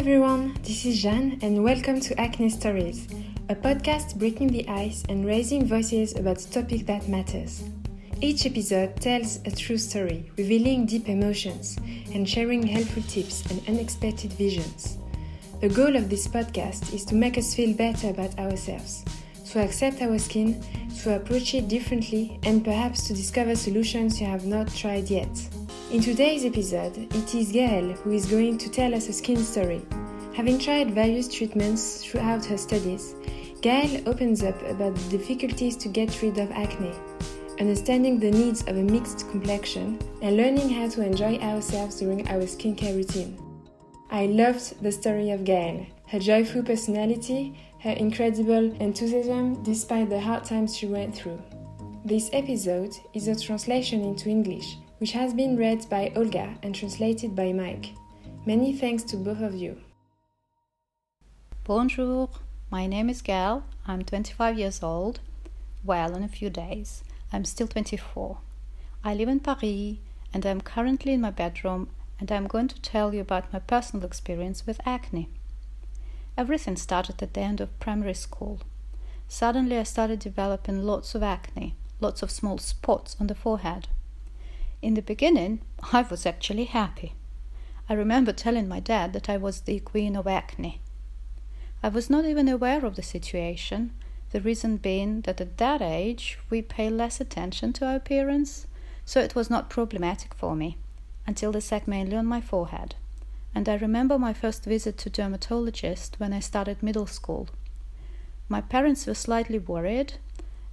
everyone, this is Jeanne, and welcome to Acne Stories, a podcast breaking the ice and raising voices about topics that matters. Each episode tells a true story, revealing deep emotions and sharing helpful tips and unexpected visions. The goal of this podcast is to make us feel better about ourselves, to accept our skin, to approach it differently, and perhaps to discover solutions you have not tried yet. In today's episode, it is Gaëlle who is going to tell us a skin story. Having tried various treatments throughout her studies, Gaëlle opens up about the difficulties to get rid of acne, understanding the needs of a mixed complexion, and learning how to enjoy ourselves during our skincare routine. I loved the story of Gaëlle, her joyful personality, her incredible enthusiasm despite the hard times she went through. This episode is a translation into English which has been read by Olga and translated by Mike. Many thanks to both of you. Bonjour, my name is Gaëlle. I'm 25 years old. Well, in a few days. I'm still 24. I live in Paris and I'm currently in my bedroom and I'm going to tell you about my personal experience with acne. Everything started at the end of primary school. Suddenly, I started developing lots of acne, lots of small spots on the forehead. In the beginning, I was actually happy. I remember telling my dad that I was the queen of acne. I was not even aware of the situation, the reason being that at that age we pay less attention to our appearance, so it was not problematic for me until the sac mainly on my forehead. And I remember my first visit to dermatologist when I started middle school. My parents were slightly worried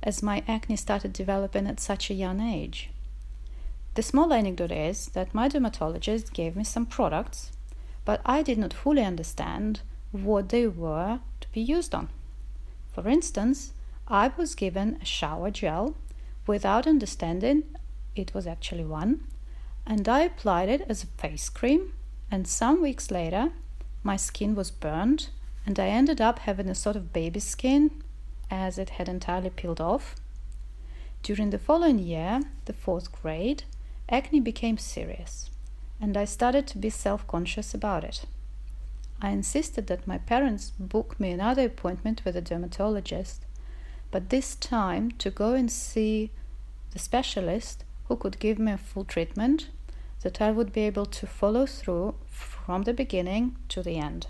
as my acne started developing at such a young age. The small anecdote is that my dermatologist gave me some products, but I did not fully understand what they were to be used on. For instance, I was given a shower gel without understanding it was actually one, and I applied it as a face cream, and some weeks later, my skin was burned, and I ended up having a sort of baby skin as it had entirely peeled off. During the following year, the fourth grade, acne became serious, and I started to be self conscious about it. I insisted that my parents book me another appointment with a dermatologist, but this time to go and see the specialist who could give me a full treatment that I would be able to follow through from the beginning to the end.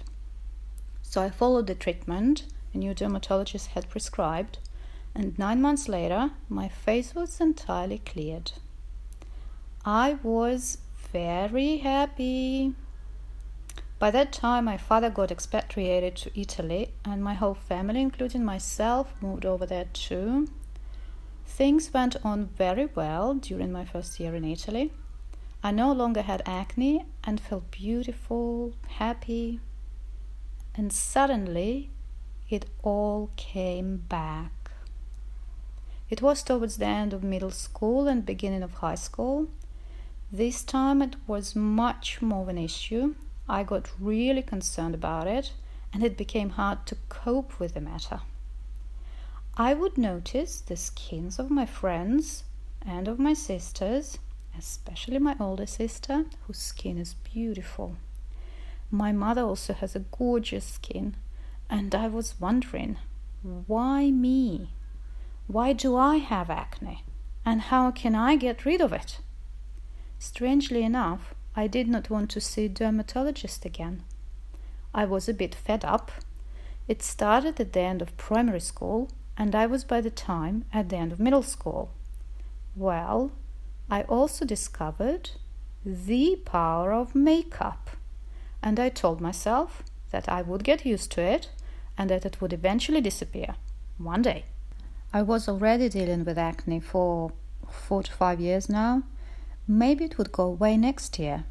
So I followed the treatment a new dermatologist had prescribed, and nine months later, my face was entirely cleared. I was very happy. By that time, my father got expatriated to Italy, and my whole family, including myself, moved over there too. Things went on very well during my first year in Italy. I no longer had acne and felt beautiful, happy, and suddenly it all came back. It was towards the end of middle school and beginning of high school. This time it was much more of an issue. I got really concerned about it, and it became hard to cope with the matter. I would notice the skins of my friends and of my sisters, especially my older sister, whose skin is beautiful. My mother also has a gorgeous skin, and I was wondering why me? Why do I have acne? And how can I get rid of it? Strangely enough, I did not want to see a dermatologist again. I was a bit fed up. It started at the end of primary school, and I was by the time at the end of middle school. Well, I also discovered the power of makeup, and I told myself that I would get used to it and that it would eventually disappear one day. I was already dealing with acne for four to five years now Maybe it would go away next year,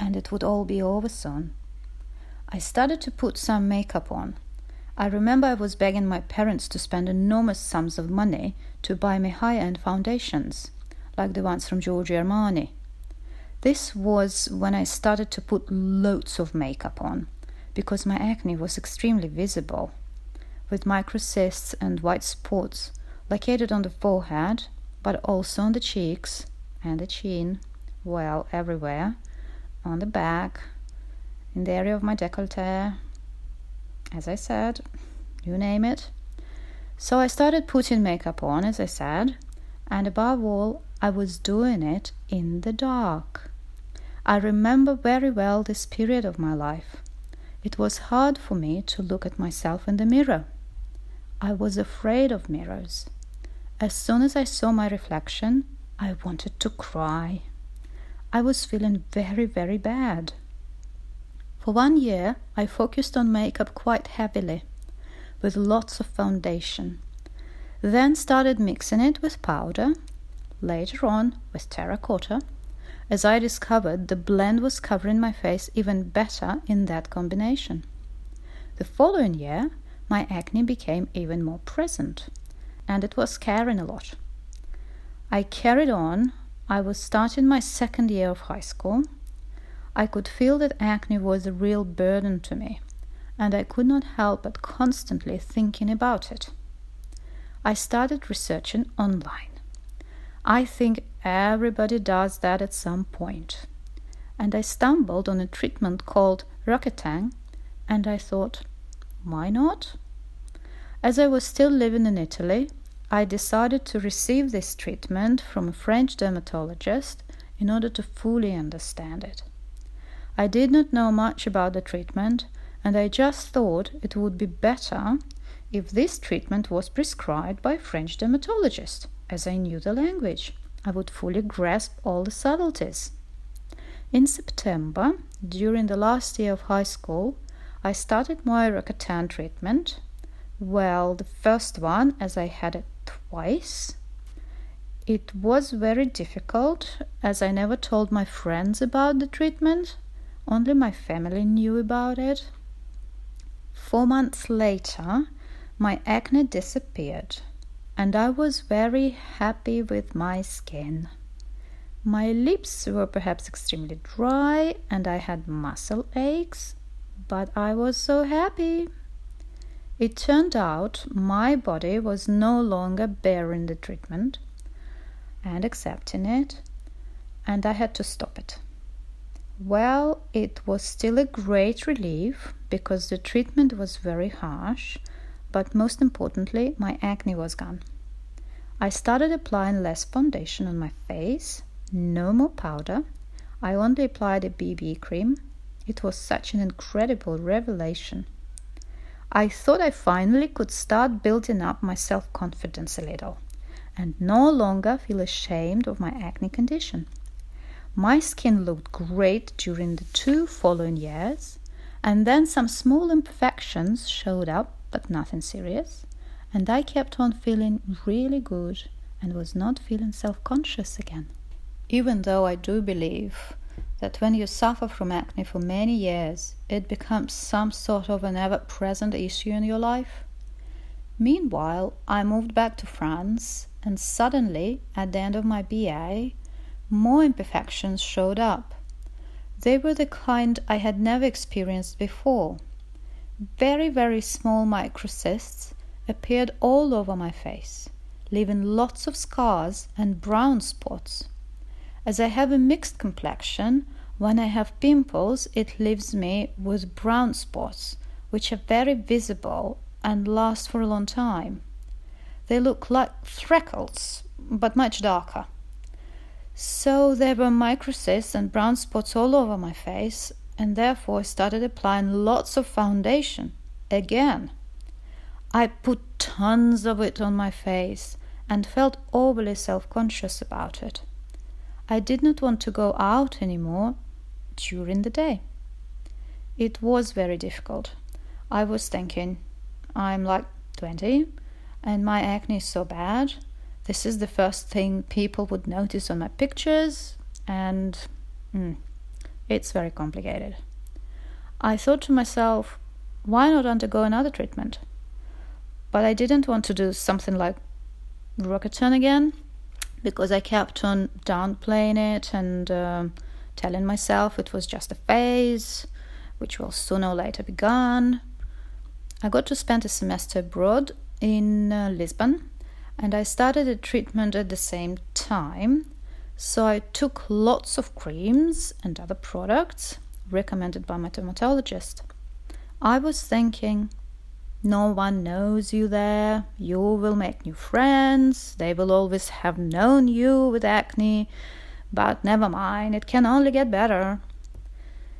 and it would all be over soon. I started to put some makeup on. I remember I was begging my parents to spend enormous sums of money to buy me high end foundations, like the ones from Giorgio Armani. This was when I started to put loads of makeup on, because my acne was extremely visible, with microcysts and white spots located on the forehead, but also on the cheeks and the chin, well, everywhere, on the back, in the area of my décolleté, as I said, you name it. So I started putting makeup on, as I said, and above all, I was doing it in the dark. I remember very well this period of my life. It was hard for me to look at myself in the mirror. I was afraid of mirrors. As soon as I saw my reflection, I wanted to cry. I was feeling very, very bad. For one year, I focused on makeup quite heavily, with lots of foundation. Then started mixing it with powder, later on with terracotta, as I discovered the blend was covering my face even better in that combination. The following year, my acne became even more present, and it was scaring a lot. I carried on. I was starting my second year of high school I could feel that acne was a real burden to me, and I could not help but constantly thinking about it. I started researching online. I think everybody does that at some point. And I stumbled on a treatment called Roaccutane, and I thought, why not? As I was still living in Italy, I decided to receive this treatment from a French dermatologist in order to fully understand it. I did not know much about the treatment, and I just thought it would be better if this treatment was prescribed by a French dermatologist, as I knew the language. I would fully grasp all the subtleties. In September, during the last year of high school, I started my Roaccutane treatment. Well, the first one, as I had it twice. It was very difficult, as I never told my friends about the treatment only my family knew about it. Four months later, my acne disappeared, and I was very happy with my skin. My lips were perhaps extremely dry, and I had muscle aches, but I was so happy. It turned out my body was no longer bearing the treatment and accepting it, and I had to stop it. Well, it was still a great relief because the treatment was very harsh, but most importantly, my acne was gone. I started applying less foundation on my face, no more powder. I only applied a BB cream. It was such an incredible revelation. I thought I finally could start building up my self confidence a little and no longer feel ashamed of my acne condition. My skin looked great during the two following years, and then some small imperfections showed up, but nothing serious, and I kept on feeling really good and was not feeling self conscious again. Even though I do believe that when you suffer from acne for many years, it becomes some sort of an ever present issue in your life. Meanwhile, I moved back to France, and suddenly, at the end of my BA, more imperfections showed up. They were the kind I had never experienced before. Very, very small microcysts appeared all over my face, leaving lots of scars and brown spots. As I have a mixed complexion, when I have pimples, it leaves me with brown spots, which are very visible and last for a long time. They look like freckles, but much darker. So there were microcysts and brown spots all over my face, and therefore I started applying lots of foundation again. I put tons of it on my face and felt overly self conscious about it. I did not want to go out anymore during the day. It was very difficult. I was thinking, I'm like 20 and my acne is so bad this is the first thing people would notice on my pictures, and mm, it's very complicated. I thought to myself, why not undergo another treatment? But I didn't want to do something like Roaccutane again because I kept on downplaying it and um, telling myself it was just a phase, which will sooner or later be gone. I got to spend a semester abroad in uh, Lisbon and I started a treatment at the same time. So I took lots of creams and other products, recommended by my dermatologist. I was thinking, no one knows you there, you will make new friends, they will always have known you with acne, but never mind, it can only get better.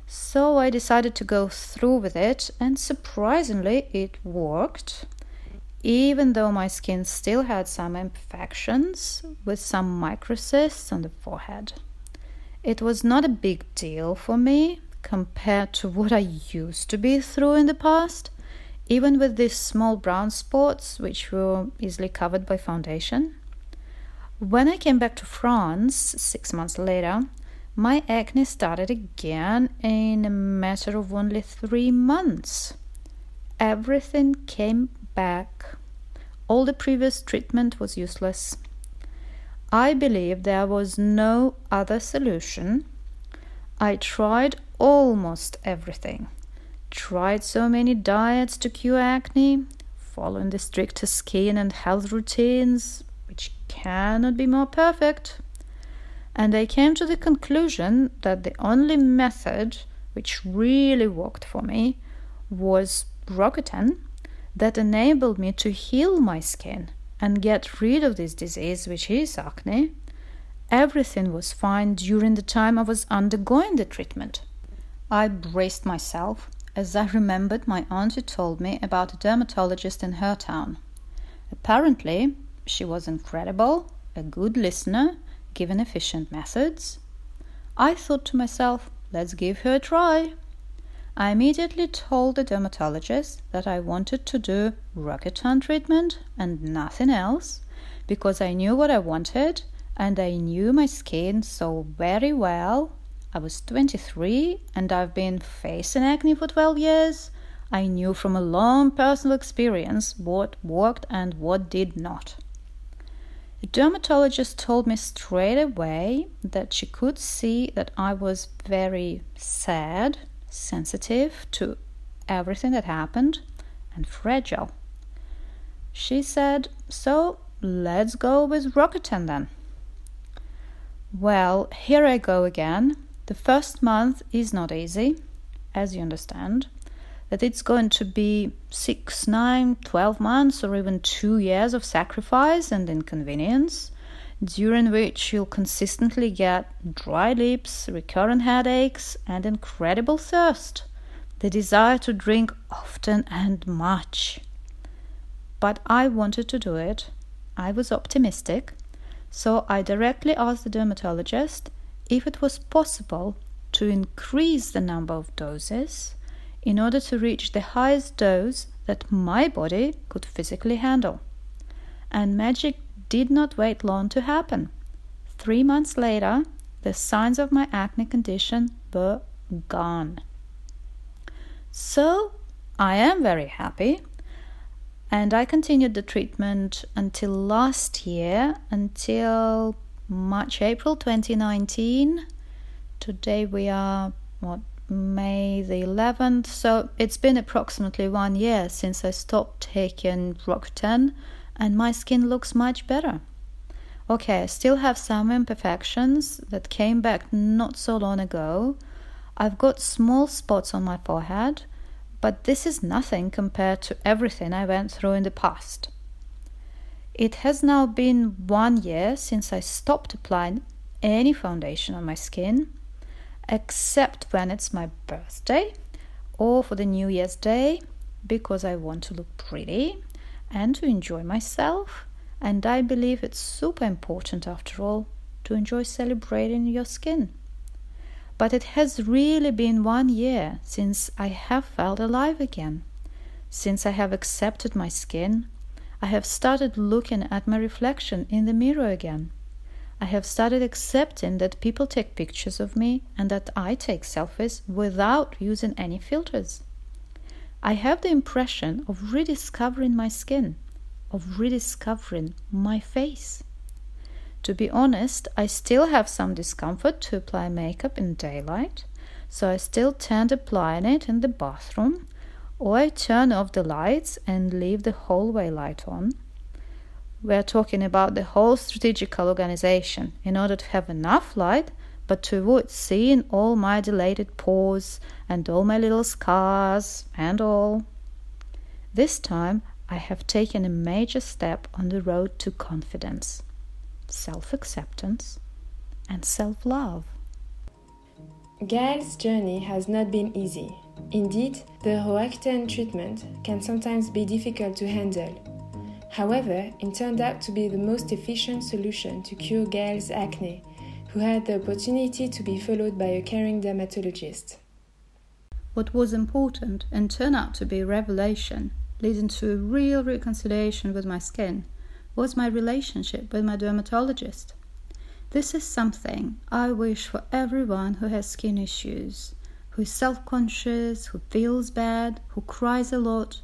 So I decided to go through with it, and surprisingly, it worked. Even though my skin still had some imperfections with some microcysts on the forehead. It was not a big deal for me compared to what I used to be through in the past, even with these small brown spots, which were easily covered by foundation. When I came back to France six months later, my acne started again in a matter of only three months. Everything came back. All the previous treatment was useless. I believe there was no other solution. I tried almost everything. Tried so many diets to cure acne, following the strictest skin and health routines, which cannot be more perfect and I came to the conclusion that the only method which really worked for me was Roaccutane that enabled me to heal my skin and get rid of this disease, which is acne. Everything was fine during the time I was undergoing the treatment. I braced myself as I remembered my auntie told me about a dermatologist in her town. Apparently, she was incredible, a good listener, given efficient methods, I thought to myself, let's give her a try. I immediately told the dermatologist that I wanted to do Roaccutane treatment and nothing else because I knew what I wanted and I knew my skin so very well. I was 23 and I've been facing acne for 12 years. I knew from a long personal experience what worked and what did not. The dermatologist told me straight away that she could see that I was very sad, sensitive to everything that happened, and fragile. She said, So let's go with Roaccutane then. Well, here I go again. The first month is not easy, as you understand that it's going to be six, nine, twelve months, or even two years of sacrifice and inconvenience, during which you'll consistently get dry lips, recurrent headaches, and incredible thirst, the desire to drink often and much. But I wanted to do it. I was optimistic, so I directly asked the dermatologist if it was possible to increase the number of doses in order to reach the highest dose that my body could physically handle. And magic did not wait long to happen. Three months later, the signs of my acne condition were gone. So I am very happy. And I continued the treatment until last year, until March, April 2019. Today we are, what, May the 11th. So it's been approximately one year since I stopped taking Roaccutane, and my skin looks much better. Okay, I still have some imperfections that came back not so long ago. I've got small spots on my forehead, but this is nothing compared to everything I went through in the past. It has now been one year since I stopped applying any foundation on my skin except when it's my birthday or for the New Year's Day because I want to look pretty and to enjoy myself. And I believe it's super important, after all, to enjoy celebrating your skin. But it has really been one year since I have felt alive again. Since I have accepted my skin, I have started looking at my reflection in the mirror again. I have started accepting that people take pictures of me and that I take selfies without using any filters. I have the impression of rediscovering my skin, of rediscovering my face. To be honest, I still have some discomfort to apply makeup in daylight, so I still tend applying it in the bathroom, or I turn off the lights and leave the hallway light on we're talking about the whole strategical organization in order to have enough light but to avoid seeing all my dilated pores and all my little scars and all. This time I have taken a major step on the road to confidence, self acceptance, and self love. Gaëlle's journey has not been easy. Indeed, the Roaccutane treatment can sometimes be difficult to handle. However, it turned out to be the most efficient solution to cure Gaëlle's acne, who had the opportunity to be followed by a caring dermatologist. What was important and turned out to be a revelation, leading to a real reconciliation with my skin, was my relationship with my dermatologist. This is something I wish for everyone who has skin issues, who is self conscious, who feels bad, who cries a lot,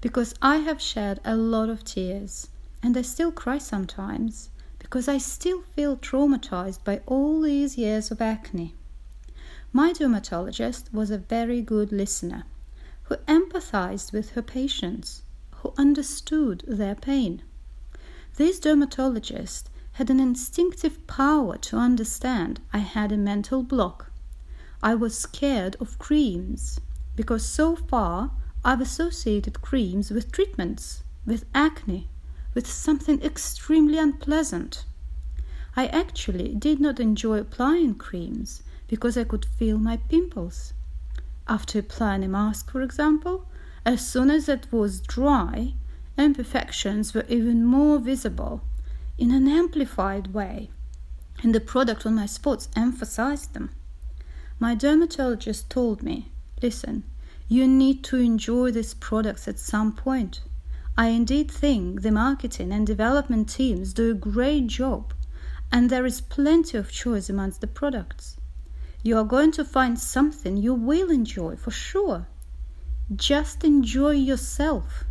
because I have shed a lot of tears, and I still cry sometimes, because I still feel traumatized by all these years of acne. My dermatologist was a very good listener, who empathized with her patients, who understood their pain. This dermatologist had an instinctive power to understand I had a mental block. I was scared of creams because so far I've associated creams with treatments, with acne, with something extremely unpleasant. I actually did not enjoy applying creams because I could feel my pimples. After applying a mask, for example, as soon as it was dry, imperfections were even more visible in an amplified way, and the product on my spots emphasized them. My dermatologist told me listen, you need to enjoy these products at some point. I indeed think the marketing and development teams do a great job, and there is plenty of choice amongst the products. You are going to find something you will enjoy for sure. Just enjoy yourself.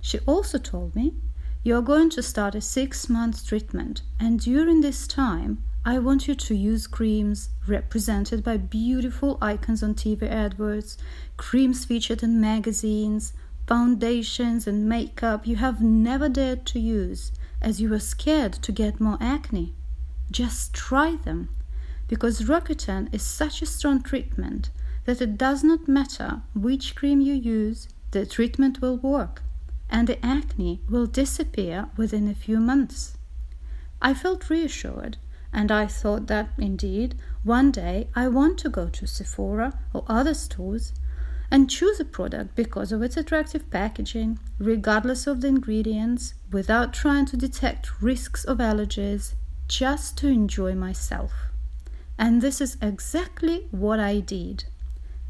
She also told me you are going to start a six month treatment, and during this time, I want you to use creams represented by beautiful icons on TV adverts, creams featured in magazines, foundations and makeup you have never dared to use as you were scared to get more acne. Just try them because Roaccutane is such a strong treatment that it does not matter which cream you use, the treatment will work and the acne will disappear within a few months. I felt reassured, and I thought that indeed one day I want to go to Sephora or other stores and choose a product because of its attractive packaging, regardless of the ingredients, without trying to detect risks of allergies, just to enjoy myself. And this is exactly what I did.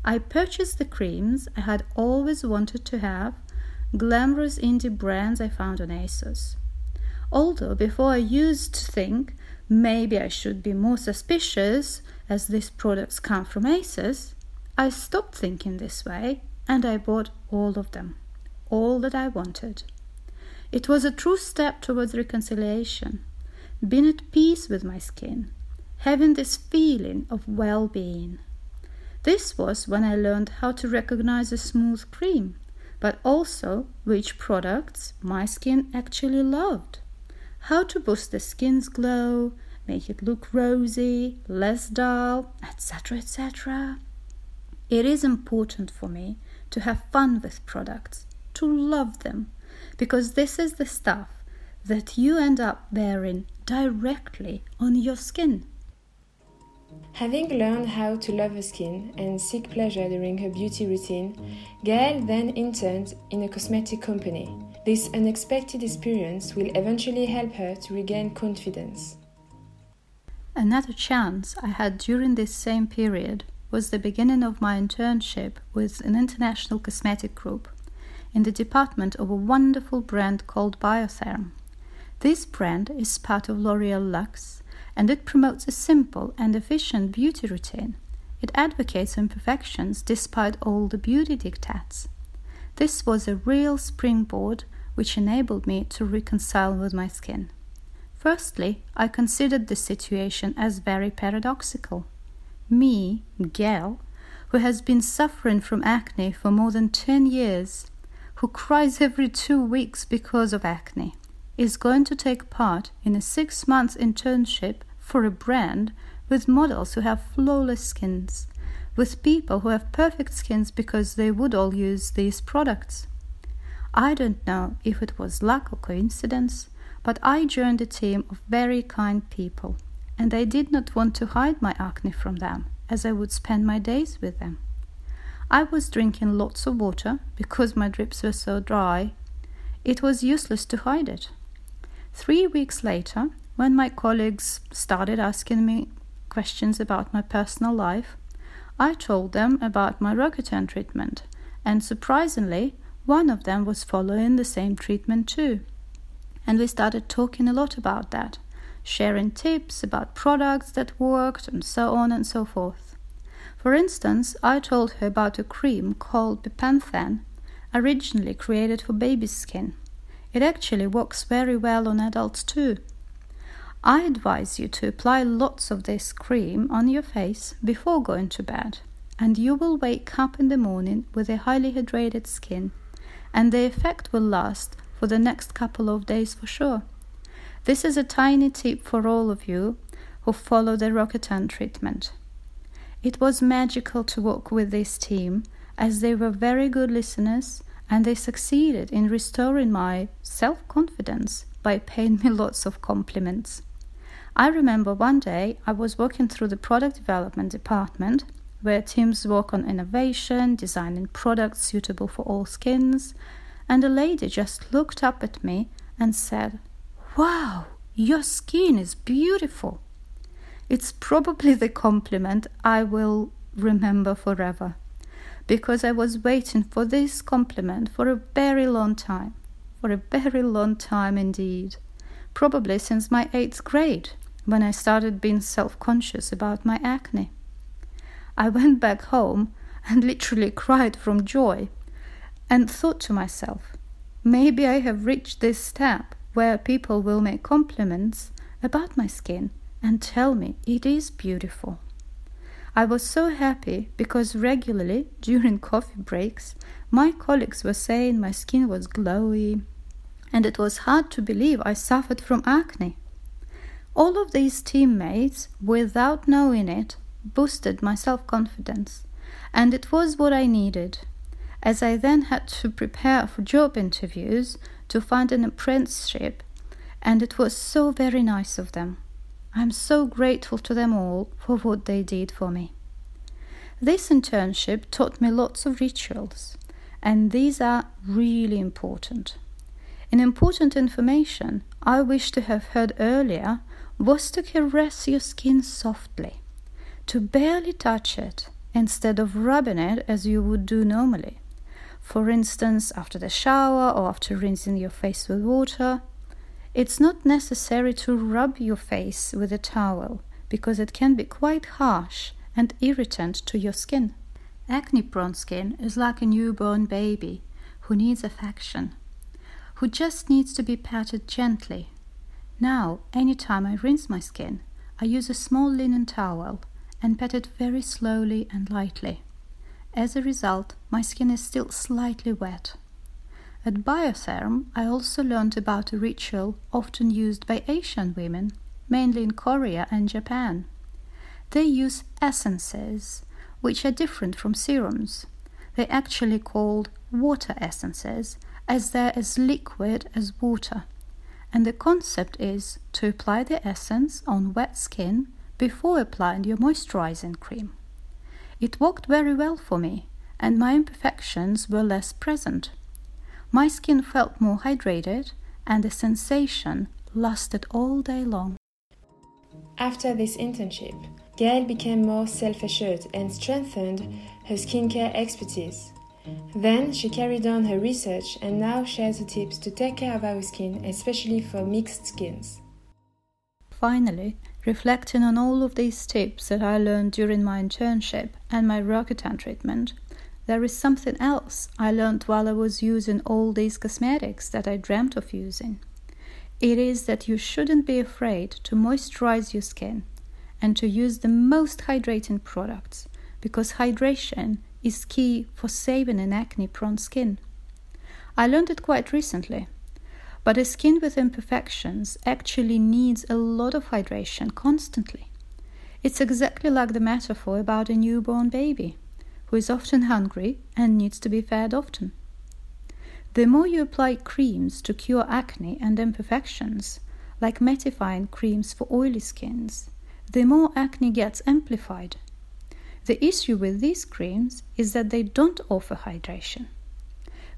I purchased the creams I had always wanted to have glamorous indie brands I found on ASOS. Although before I used to think maybe I should be more suspicious as these products come from ASOS, I stopped thinking this way and I bought all of them, all that I wanted. It was a true step towards reconciliation, being at peace with my skin, having this feeling of well being. This was when I learned how to recognize a smooth cream but also which products my skin actually loved. How to boost the skin's glow, make it look rosy, less dull, etc. etc. It is important for me to have fun with products, to love them, because this is the stuff that you end up wearing directly on your skin. Having learned how to love her skin and seek pleasure during her beauty routine, Gaëlle then interned in a cosmetic company. This unexpected experience will eventually help her to regain confidence. Another chance I had during this same period was the beginning of my internship with an international cosmetic group in the department of a wonderful brand called Biotherm. This brand is part of L'Oreal Luxe and it promotes a simple and efficient beauty routine. It advocates imperfections despite all the beauty diktats. This was a real springboard which enabled me to reconcile with my skin. Firstly, I considered the situation as very paradoxical. Me, Gaëlle, who has been suffering from acne for more than 10 years, who cries every two weeks because of acne, is going to take part in a six month internship for a brand with models who have flawless skins, with people who have perfect skins because they would all use these products. I don't know if it was luck or coincidence, but I joined a team of very kind people, and I did not want to hide my acne from them, as I would spend my days with them. I was drinking lots of water because my drips were so dry. It was useless to hide it. Three weeks later, when my colleagues started asking me questions about my personal life, I told them about my Roaccutane treatment, and surprisingly, one of them was following the same treatment too. And we started talking a lot about that, sharing tips about products that worked, and so on and so forth. For instance, I told her about a cream called Bepanthen, originally created for baby skin. It actually works very well on adults too. I advise you to apply lots of this cream on your face before going to bed, and you will wake up in the morning with a highly hydrated skin, and the effect will last for the next couple of days for sure. This is a tiny tip for all of you who follow the Roaccutane treatment. It was magical to work with this team as they were very good listeners and they succeeded in restoring my self confidence by paying me lots of compliments. I remember one day I was walking through the product development department where teams work on innovation, designing products suitable for all skins, and a lady just looked up at me and said, Wow, your skin is beautiful. It's probably the compliment I will remember forever because I was waiting for this compliment for a very long time, for a very long time indeed, probably since my eighth grade when I started being self conscious about my acne. I went back home and literally cried from joy and thought to myself, maybe I have reached this step where people will make compliments about my skin and tell me it is beautiful. I was so happy because regularly during coffee breaks, my colleagues were saying my skin was glowy, and it was hard to believe I suffered from acne. All of these teammates, without knowing it, boosted my self confidence, and it was what I needed, as I then had to prepare for job interviews to find an apprenticeship, and it was so very nice of them. I'm so grateful to them all for what they did for me. This internship taught me lots of rituals, and these are really important. An important information I wish to have heard earlier was to caress your skin softly, to barely touch it instead of rubbing it as you would do normally. For instance, after the shower or after rinsing your face with water. It's not necessary to rub your face with a towel because it can be quite harsh and irritant to your skin. Acne prone skin is like a newborn baby who needs affection, who just needs to be patted gently now, anytime I rinse my skin, I use a small linen towel and pat it very slowly and lightly. As a result, my skin is still slightly wet. At Biotherm, I also learned about a ritual often used by Asian women, mainly in Korea and Japan. They use essences, which are different from serums. They're actually called water essences, as they're as liquid as water and the concept is to apply the essence on wet skin before applying your moisturizing cream. It worked very well for me, and my imperfections were less present. My skin felt more hydrated, and the sensation lasted all day long. After this internship, Gaëlle became more self assured and strengthened her skincare expertise. Then she carried on her research and now shares the tips to take care of our skin, especially for mixed skins. Finally, reflecting on all of these tips that I learned during my internship and my Roaccutane treatment, there is something else I learned while I was using all these cosmetics that I dreamt of using. It is that you shouldn't be afraid to moisturize your skin and to use the most hydrating products because hydration is key for saving an acne prone skin. I learned it quite recently, but a skin with imperfections actually needs a lot of hydration constantly. It's exactly like the metaphor about a newborn baby who is often hungry and needs to be fed often. The more you apply creams to cure acne and imperfections, like mattifying creams for oily skins, the more acne gets amplified. The issue with these creams is that they don't offer hydration.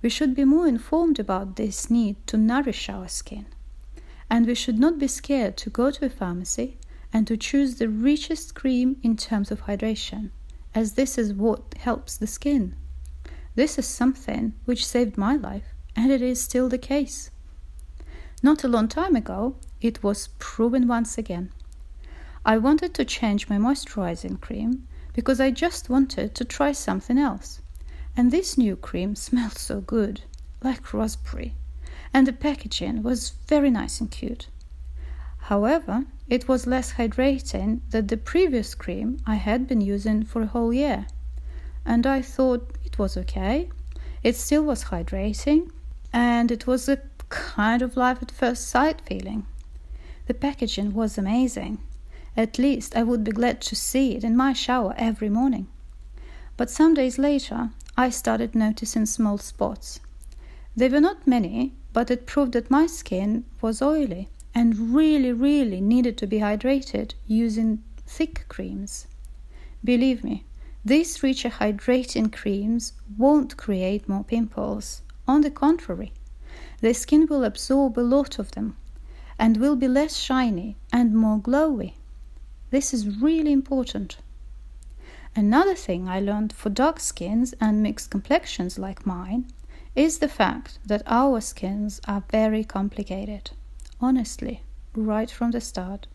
We should be more informed about this need to nourish our skin. And we should not be scared to go to a pharmacy and to choose the richest cream in terms of hydration, as this is what helps the skin. This is something which saved my life, and it is still the case. Not a long time ago, it was proven once again. I wanted to change my moisturizing cream because I just wanted to try something else. And this new cream smelled so good, like raspberry, and the packaging was very nice and cute. However, it was less hydrating than the previous cream I had been using for a whole year. And I thought it was okay. It still was hydrating, and it was a kind of life at first sight feeling. The packaging was amazing. At least I would be glad to see it in my shower every morning. But some days later, I started noticing small spots. They were not many, but it proved that my skin was oily and really, really needed to be hydrated using thick creams. Believe me, these richer hydrating creams won't create more pimples. On the contrary, the skin will absorb a lot of them and will be less shiny and more glowy. This is really important. Another thing I learned for dark skins and mixed complexions like mine is the fact that our skins are very complicated. Honestly, right from the start,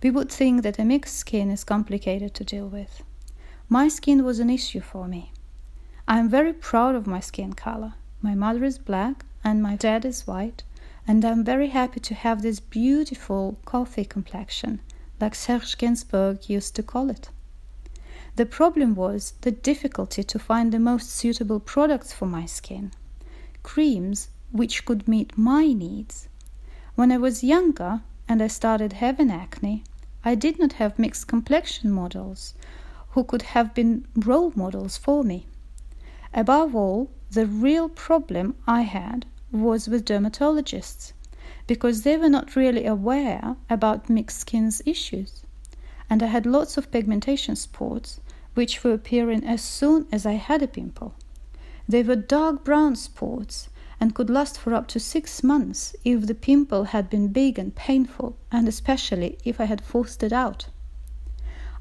we would think that a mixed skin is complicated to deal with. My skin was an issue for me. I am very proud of my skin color. My mother is black and my dad is white, and I'm very happy to have this beautiful coffee complexion, like Serge Gainsbourg used to call it. The problem was the difficulty to find the most suitable products for my skin, creams which could meet my needs. When I was younger and I started having acne, I did not have mixed complexion models who could have been role models for me. Above all, the real problem I had was with dermatologists because they were not really aware about mixed skins issues. And I had lots of pigmentation spots which were appearing as soon as I had a pimple. They were dark brown spots and could last for up to six months if the pimple had been big and painful, and especially if I had forced it out.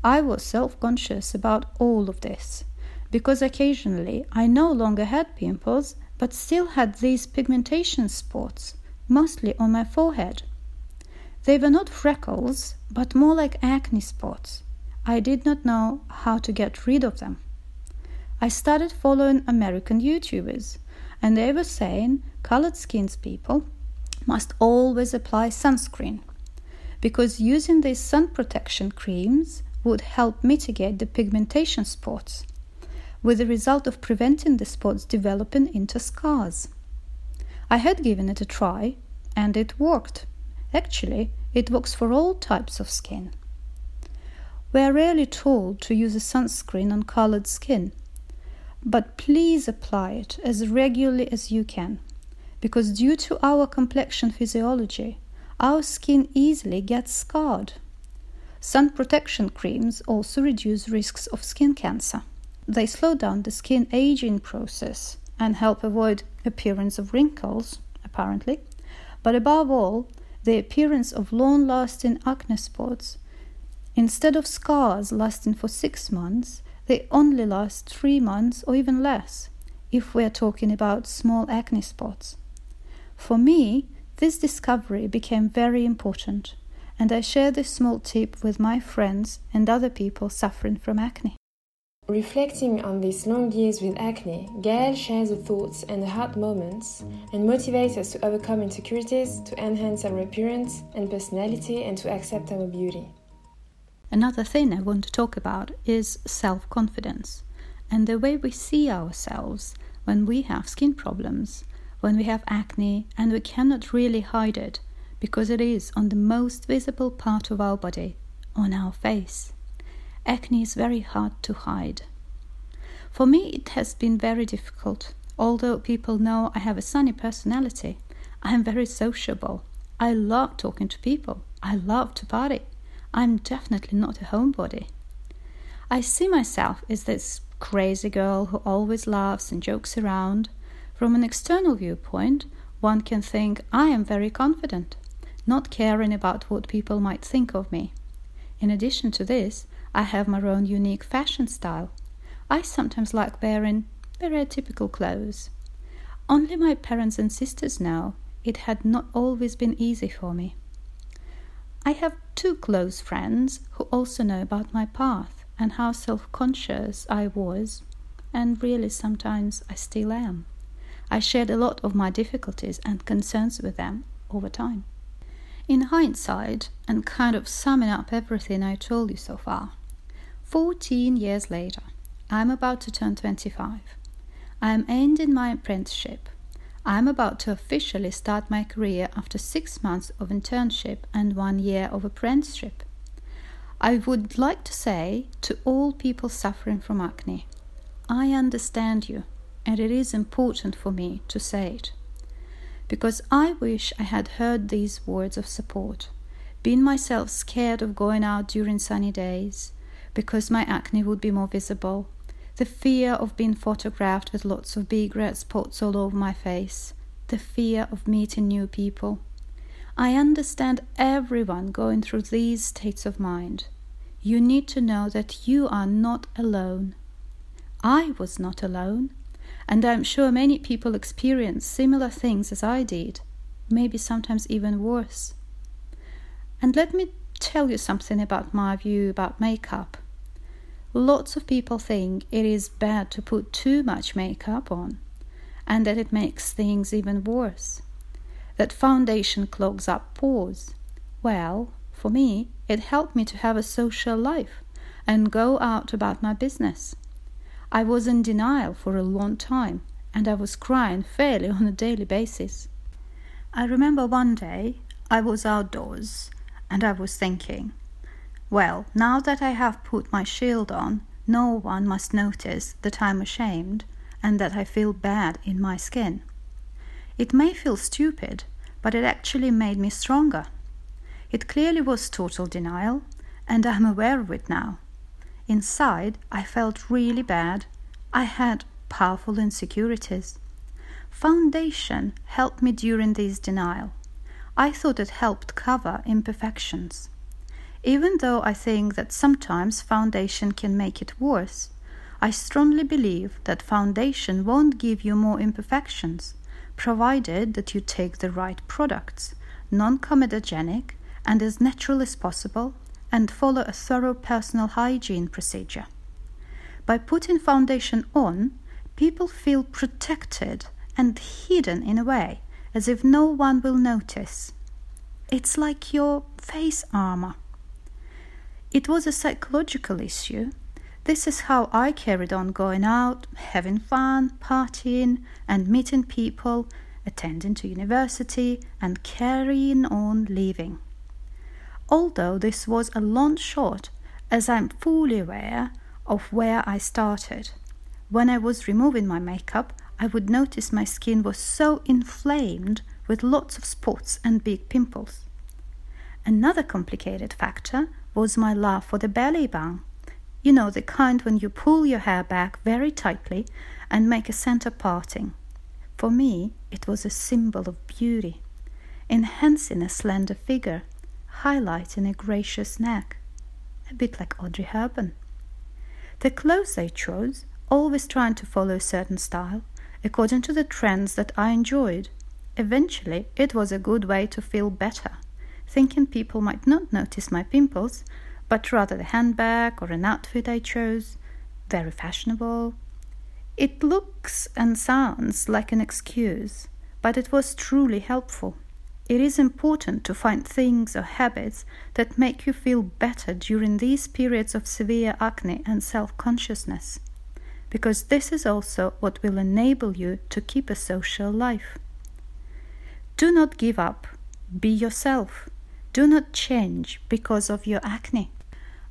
I was self conscious about all of this because occasionally I no longer had pimples but still had these pigmentation spots, mostly on my forehead. They were not freckles, but more like acne spots. I did not know how to get rid of them. I started following American YouTubers and they were saying colored skins people must always apply sunscreen because using these sun protection creams would help mitigate the pigmentation spots, with the result of preventing the spots developing into scars. I had given it a try and it worked. Actually, it works for all types of skin. We are rarely told to use a sunscreen on colored skin but please apply it as regularly as you can, because due to our complexion physiology, our skin easily gets scarred. Sun protection creams also reduce risks of skin cancer. They slow down the skin aging process and help avoid appearance of wrinkles, apparently, but above all, the appearance of long-lasting acne spots. Instead of scars lasting for 6 months, they only last three months or even less if we are talking about small acne spots. For me, this discovery became very important, and I share this small tip with my friends and other people suffering from acne. Reflecting on these long years with acne, Gaëlle shares the thoughts and the hard moments and motivates us to overcome insecurities, to enhance our appearance and personality, and to accept our beauty. Another thing I want to talk about is self confidence and the way we see ourselves when we have skin problems, when we have acne, and we cannot really hide it because it is on the most visible part of our body, on our face. Acne is very hard to hide. For me, it has been very difficult. Although people know I have a sunny personality, I am very sociable. I love talking to people. I love to party. I'm definitely not a homebody. I see myself as this crazy girl who always laughs and jokes around. From an external viewpoint, one can think I am very confident, not caring about what people might think of me. In addition to this, I have my own unique fashion style. I sometimes like wearing very atypical clothes. Only my parents and sisters know it had not always been easy for me. I have two close friends who also know about my path and how self conscious I was, and really sometimes I still am. I shared a lot of my difficulties and concerns with them over time. In hindsight, and kind of summing up everything I told you so far, 14 years later, I'm about to turn 25. I am ending my apprenticeship. I am about to officially start my career after six months of internship and one year of apprenticeship. I would like to say to all people suffering from acne, I understand you, and it is important for me to say it. Because I wish I had heard these words of support, been myself scared of going out during sunny days, because my acne would be more visible, the fear of being photographed with lots of big red spots all over my face, the fear of meeting new people. I understand everyone going through these states of mind. You need to know that you are not alone. I was not alone, and I'm sure many people experience similar things as I did, maybe sometimes even worse. And let me tell you something about my view about makeup. Lots of people think it is bad to put too much makeup on and that it makes things even worse. That foundation clogs up pores. Well, for me, it helped me to have a social life and go out about my business. I was in denial for a long time and I was crying fairly on a daily basis. I remember one day I was outdoors and I was thinking, well, now that I have put my shield on, no one must notice that I'm ashamed and that I feel bad in my skin. It may feel stupid, but it actually made me stronger. It clearly was total denial, and I'm aware of it now. Inside, I felt really bad. I had powerful insecurities. Foundation helped me during this denial. I thought it helped cover imperfections. Even though I think that sometimes foundation can make it worse, I strongly believe that foundation won't give you more imperfections, provided that you take the right products, non comedogenic and as natural as possible, and follow a thorough personal hygiene procedure. By putting foundation on, people feel protected and hidden in a way, as if no one will notice. It's like your face armor. It was a psychological issue. This is how I carried on going out, having fun, partying, and meeting people, attending to university, and carrying on living. Although this was a long shot, as I'm fully aware of where I started. When I was removing my makeup, I would notice my skin was so inflamed with lots of spots and big pimples. Another complicated factor was my love for the ballet bun. You know, the kind when you pull your hair back very tightly and make a center parting. For me, it was a symbol of beauty, enhancing a slender figure, highlighting a gracious neck, a bit like Audrey Hepburn. The clothes I chose, always trying to follow a certain style, according to the trends that I enjoyed. Eventually, it was a good way to feel better thinking people might not notice my pimples, but rather the handbag or an outfit I chose, very fashionable. It looks and sounds like an excuse, but it was truly helpful. It is important to find things or habits that make you feel better during these periods of severe acne and self consciousness, because this is also what will enable you to keep a social life. Do not give up, be yourself. Do not change because of your acne.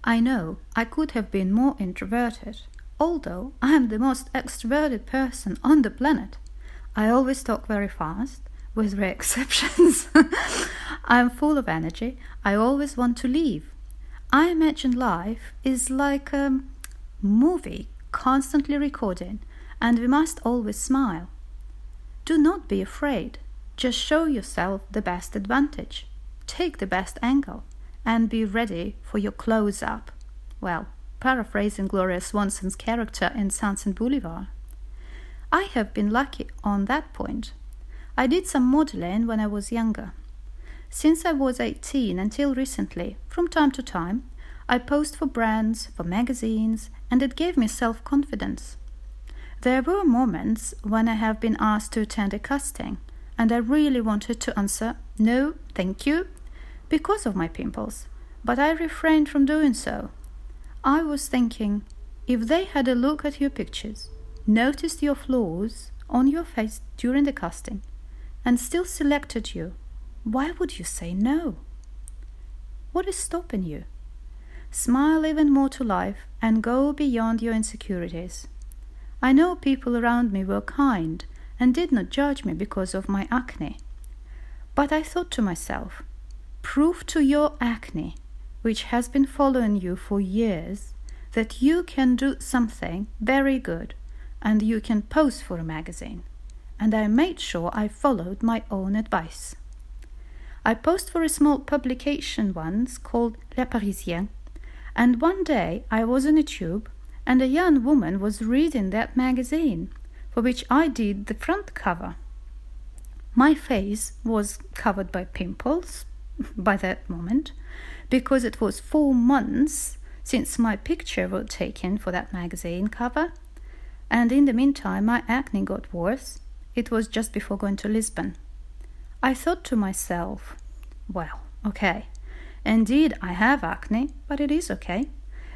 I know I could have been more introverted, although I am the most extroverted person on the planet. I always talk very fast, with rare exceptions. I am full of energy. I always want to leave. I imagine life is like a movie constantly recording, and we must always smile. Do not be afraid. Just show yourself the best advantage. Take the best angle and be ready for your close up. Well, paraphrasing Gloria Swanson's character in Sunset Boulevard. I have been lucky on that point. I did some modeling when I was younger. Since I was 18 until recently, from time to time, I posed for brands, for magazines, and it gave me self confidence. There were moments when I have been asked to attend a casting, and I really wanted to answer, No, thank you, because of my pimples, but I refrained from doing so. I was thinking, if they had a look at your pictures, noticed your flaws on your face during the casting, and still selected you, why would you say no? What is stopping you? Smile even more to life and go beyond your insecurities. I know people around me were kind and did not judge me because of my acne. But I thought to myself, prove to your acne, which has been following you for years, that you can do something very good and you can pose for a magazine and I made sure I followed my own advice. I posed for a small publication once called Le Parisien, and one day I was on a tube and a young woman was reading that magazine, for which I did the front cover. My face was covered by pimples by that moment, because it was four months since my picture was taken for that magazine cover, and in the meantime my acne got worse it was just before going to Lisbon. I thought to myself, well, okay, indeed I have acne, but it is okay,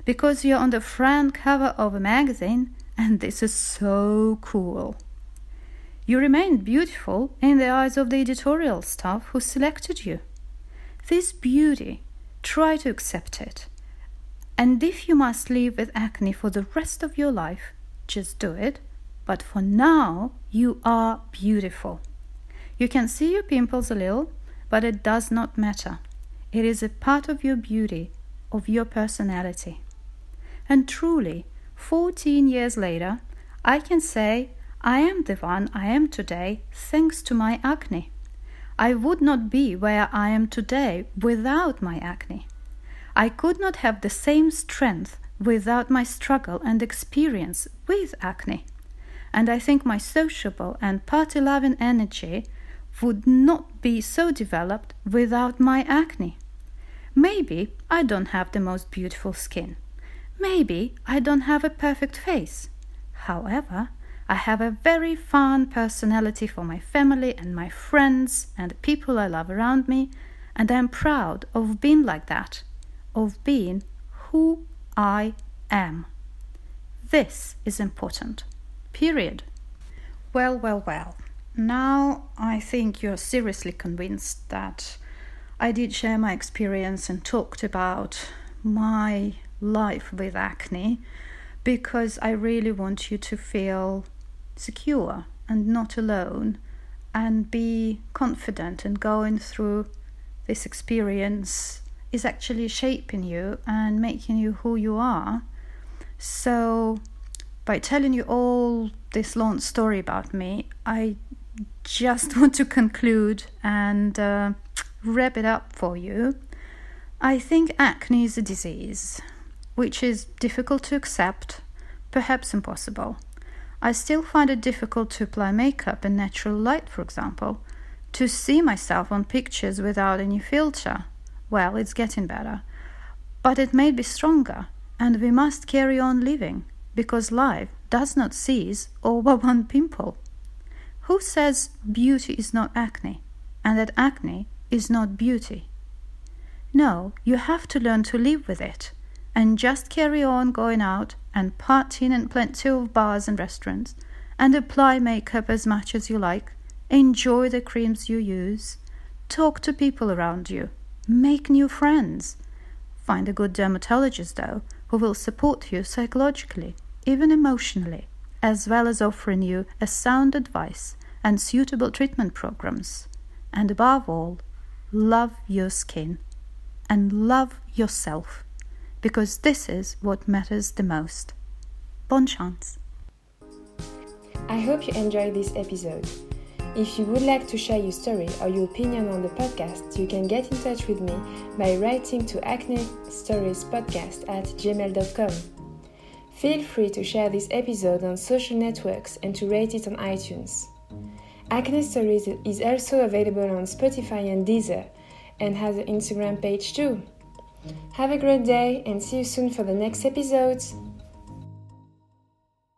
because you're on the front cover of a magazine, and this is so cool. You remained beautiful in the eyes of the editorial staff who selected you. This beauty, try to accept it. And if you must live with acne for the rest of your life, just do it but for now, you are beautiful. You can see your pimples a little, but it does not matter. It is a part of your beauty, of your personality. And truly, 14 years later, I can say I am the one I am today thanks to my acne. I would not be where I am today without my acne. I could not have the same strength without my struggle and experience with acne and I think my sociable and party loving energy would not be so developed without my acne. Maybe I don't have the most beautiful skin. Maybe I don't have a perfect face. However, I have a very fun personality for my family and my friends and the people I love around me, and I am proud of being like that, of being who I am. This is important. Period. Well, well, well. Now I think you're seriously convinced that I did share my experience and talked about my life with acne because I really want you to feel secure and not alone and be confident and going through this experience is actually shaping you and making you who you are. So by telling you all this long story about me, I just want to conclude and uh, wrap it up for you. I think acne is a disease which is difficult to accept, perhaps impossible. I still find it difficult to apply makeup in natural light, for example, to see myself on pictures without any filter. Well, it's getting better. But it may be stronger, and we must carry on living because life does not cease over one pimple. Who says beauty is not acne and that acne is not beauty? No, you have to learn to live with it and just carry on going out and partying in plenty of bars and restaurants. And apply makeup as much as you like, enjoy the creams you use, talk to people around you, make new friends, Find a good dermatologist, though, who will support you psychologically, even emotionally, as well as offering you a sound advice and suitable treatment programs. And above all, love your skin and love yourself, because this is what matters the most. Bon chance! I hope you enjoyed this episode. If you would like to share your story or your opinion on the podcast, you can get in touch with me by writing to acne stories podcast at gmail.com. Feel free to share this episode on social networks and to rate it on iTunes. Acne Stories is also available on Spotify and Deezer and has an Instagram page too. Have a great day and see you soon for the next episodes.